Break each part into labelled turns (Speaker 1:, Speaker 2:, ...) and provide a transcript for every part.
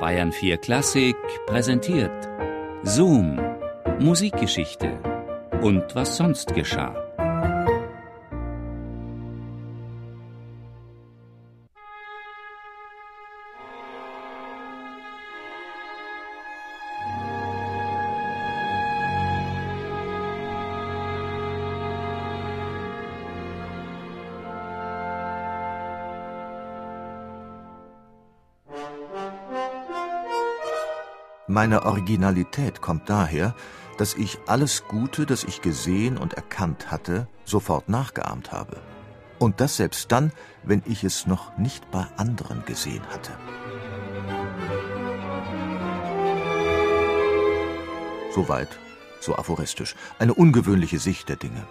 Speaker 1: Bayern 4 Klassik präsentiert. Zoom, Musikgeschichte. Und was sonst geschah.
Speaker 2: Meine Originalität kommt daher, dass ich alles Gute, das ich gesehen und erkannt hatte, sofort nachgeahmt habe. Und das selbst dann, wenn ich es noch nicht bei anderen gesehen hatte. Soweit, so aphoristisch, eine ungewöhnliche Sicht der Dinge.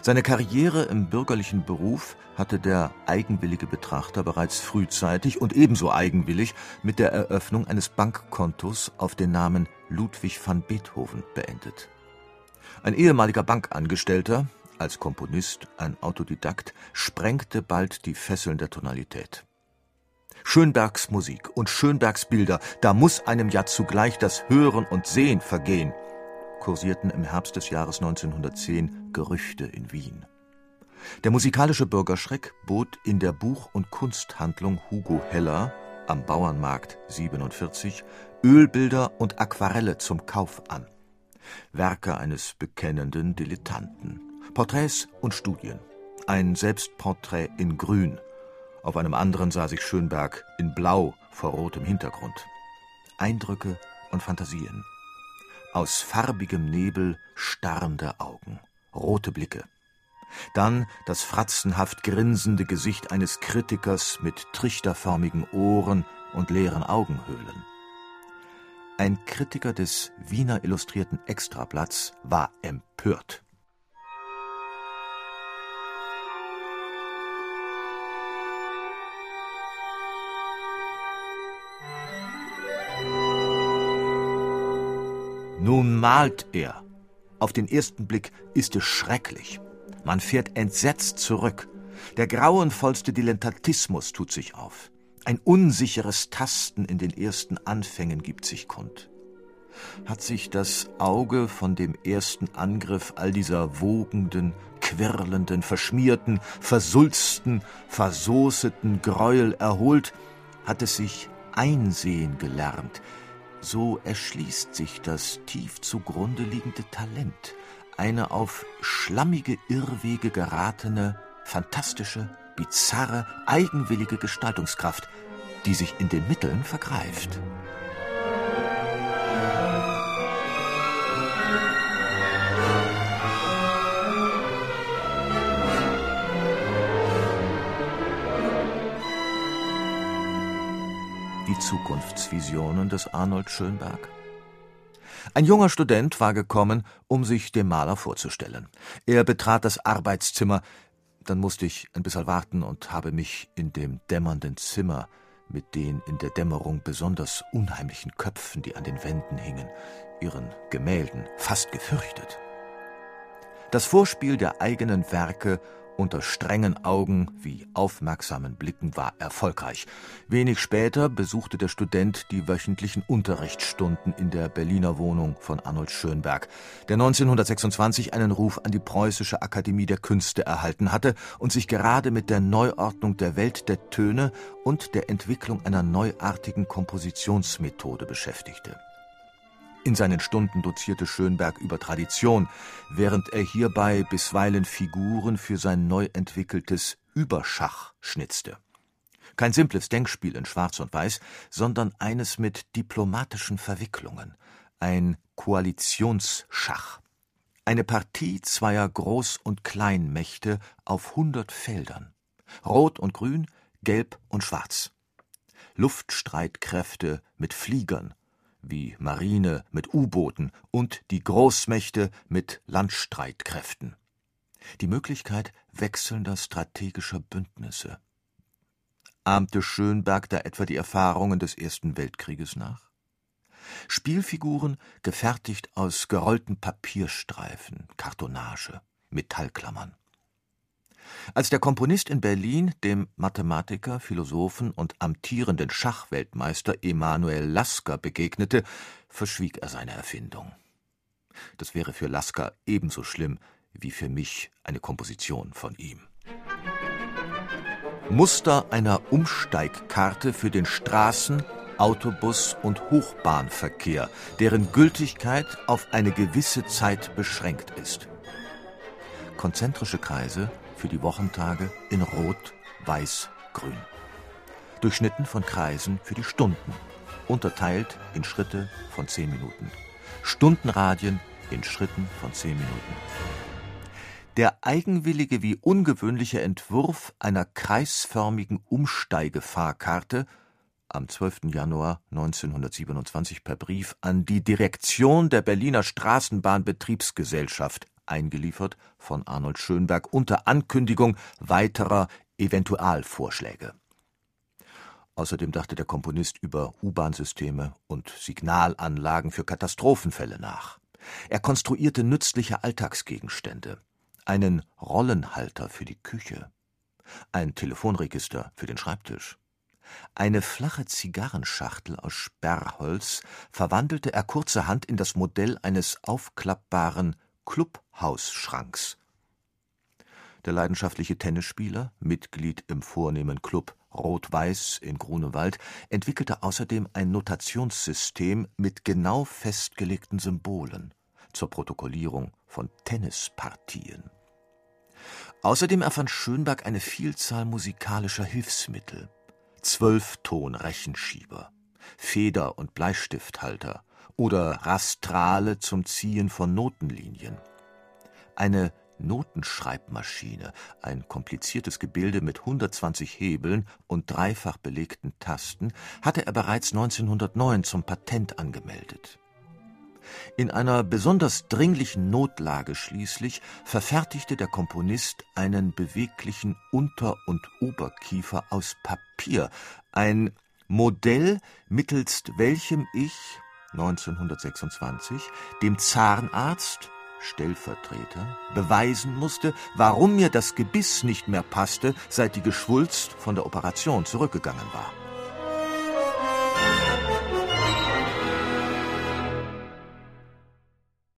Speaker 2: Seine Karriere im bürgerlichen Beruf hatte der eigenwillige Betrachter bereits frühzeitig und ebenso eigenwillig mit der Eröffnung eines Bankkontos auf den Namen Ludwig van Beethoven beendet. Ein ehemaliger Bankangestellter, als Komponist ein Autodidakt, sprengte bald die Fesseln der Tonalität. Schönbergs Musik und Schönbergs Bilder, da muss einem ja zugleich das Hören und Sehen vergehen, kursierten im Herbst des Jahres 1910 Gerüchte in Wien. Der musikalische Bürgerschreck bot in der Buch- und Kunsthandlung Hugo Heller am Bauernmarkt 47 Ölbilder und Aquarelle zum Kauf an. Werke eines bekennenden Dilettanten, Porträts und Studien, ein Selbstporträt in Grün. Auf einem anderen sah sich Schönberg in Blau vor rotem Hintergrund. Eindrücke und Fantasien aus farbigem Nebel starrende Augen, rote Blicke. Dann das fratzenhaft grinsende Gesicht eines Kritikers mit trichterförmigen Ohren und leeren Augenhöhlen. Ein Kritiker des Wiener Illustrierten Extrablatts war empört. Malt er. Auf den ersten Blick ist es schrecklich. Man fährt entsetzt zurück. Der grauenvollste Dilettantismus tut sich auf. Ein unsicheres Tasten in den ersten Anfängen gibt sich kund. Hat sich das Auge von dem ersten Angriff all dieser wogenden, quirlenden, verschmierten, versulzten, versoßeten Gräuel erholt, hat es sich einsehen gelernt, so erschließt sich das tief zugrunde liegende Talent, eine auf schlammige Irrwege geratene, fantastische, bizarre, eigenwillige Gestaltungskraft, die sich in den Mitteln vergreift. Die Zukunftsvisionen des Arnold Schönberg? Ein junger Student war gekommen, um sich dem Maler vorzustellen. Er betrat das Arbeitszimmer, dann musste ich ein bisschen warten und habe mich in dem dämmernden Zimmer mit den in der Dämmerung besonders unheimlichen Köpfen, die an den Wänden hingen, ihren Gemälden, fast gefürchtet. Das Vorspiel der eigenen Werke unter strengen Augen wie aufmerksamen Blicken war erfolgreich. Wenig später besuchte der Student die wöchentlichen Unterrichtsstunden in der Berliner Wohnung von Arnold Schönberg, der 1926 einen Ruf an die Preußische Akademie der Künste erhalten hatte und sich gerade mit der Neuordnung der Welt der Töne und der Entwicklung einer neuartigen Kompositionsmethode beschäftigte. In seinen Stunden dozierte Schönberg über Tradition, während er hierbei bisweilen Figuren für sein neu entwickeltes Überschach schnitzte. Kein simples Denkspiel in Schwarz und Weiß, sondern eines mit diplomatischen Verwicklungen, ein Koalitionsschach. Eine Partie zweier Groß- und Kleinmächte auf hundert Feldern. Rot und Grün, Gelb und Schwarz. Luftstreitkräfte mit Fliegern, wie Marine mit U-Booten und die Großmächte mit Landstreitkräften. Die Möglichkeit wechselnder strategischer Bündnisse. Ahmte Schönberg da etwa die Erfahrungen des Ersten Weltkrieges nach? Spielfiguren gefertigt aus gerollten Papierstreifen, Kartonage, Metallklammern. Als der Komponist in Berlin dem Mathematiker, Philosophen und amtierenden Schachweltmeister Emanuel Lasker begegnete, verschwieg er seine Erfindung. Das wäre für Lasker ebenso schlimm wie für mich eine Komposition von ihm. Muster einer Umsteigkarte für den Straßen-, Autobus- und Hochbahnverkehr, deren Gültigkeit auf eine gewisse Zeit beschränkt ist. Konzentrische Kreise für die Wochentage in Rot, Weiß, Grün. Durchschnitten von Kreisen für die Stunden, unterteilt in Schritte von zehn Minuten. Stundenradien in Schritten von zehn Minuten. Der eigenwillige wie ungewöhnliche Entwurf einer kreisförmigen Umsteigefahrkarte am 12. Januar 1927 per Brief an die Direktion der Berliner Straßenbahnbetriebsgesellschaft eingeliefert von Arnold Schönberg unter Ankündigung weiterer Eventualvorschläge. Außerdem dachte der Komponist über U-Bahn-Systeme und Signalanlagen für Katastrophenfälle nach. Er konstruierte nützliche Alltagsgegenstände, einen Rollenhalter für die Küche, ein Telefonregister für den Schreibtisch. Eine flache Zigarrenschachtel aus Sperrholz verwandelte er kurzerhand in das Modell eines aufklappbaren Clubhausschranks. Der leidenschaftliche Tennisspieler, Mitglied im vornehmen Club Rot-Weiß in Grunewald, entwickelte außerdem ein Notationssystem mit genau festgelegten Symbolen zur Protokollierung von Tennispartien. Außerdem erfand Schönberg eine Vielzahl musikalischer Hilfsmittel: Zwölfton-Rechenschieber, Feder- und Bleistifthalter oder Rastrale zum Ziehen von Notenlinien. Eine Notenschreibmaschine, ein kompliziertes Gebilde mit 120 Hebeln und dreifach belegten Tasten, hatte er bereits 1909 zum Patent angemeldet. In einer besonders dringlichen Notlage schließlich verfertigte der Komponist einen beweglichen Unter- und Oberkiefer aus Papier, ein Modell, mittelst welchem ich 1926 dem Zahnarzt Stellvertreter beweisen musste, warum mir das Gebiss nicht mehr passte, seit die Geschwulst von der Operation zurückgegangen war.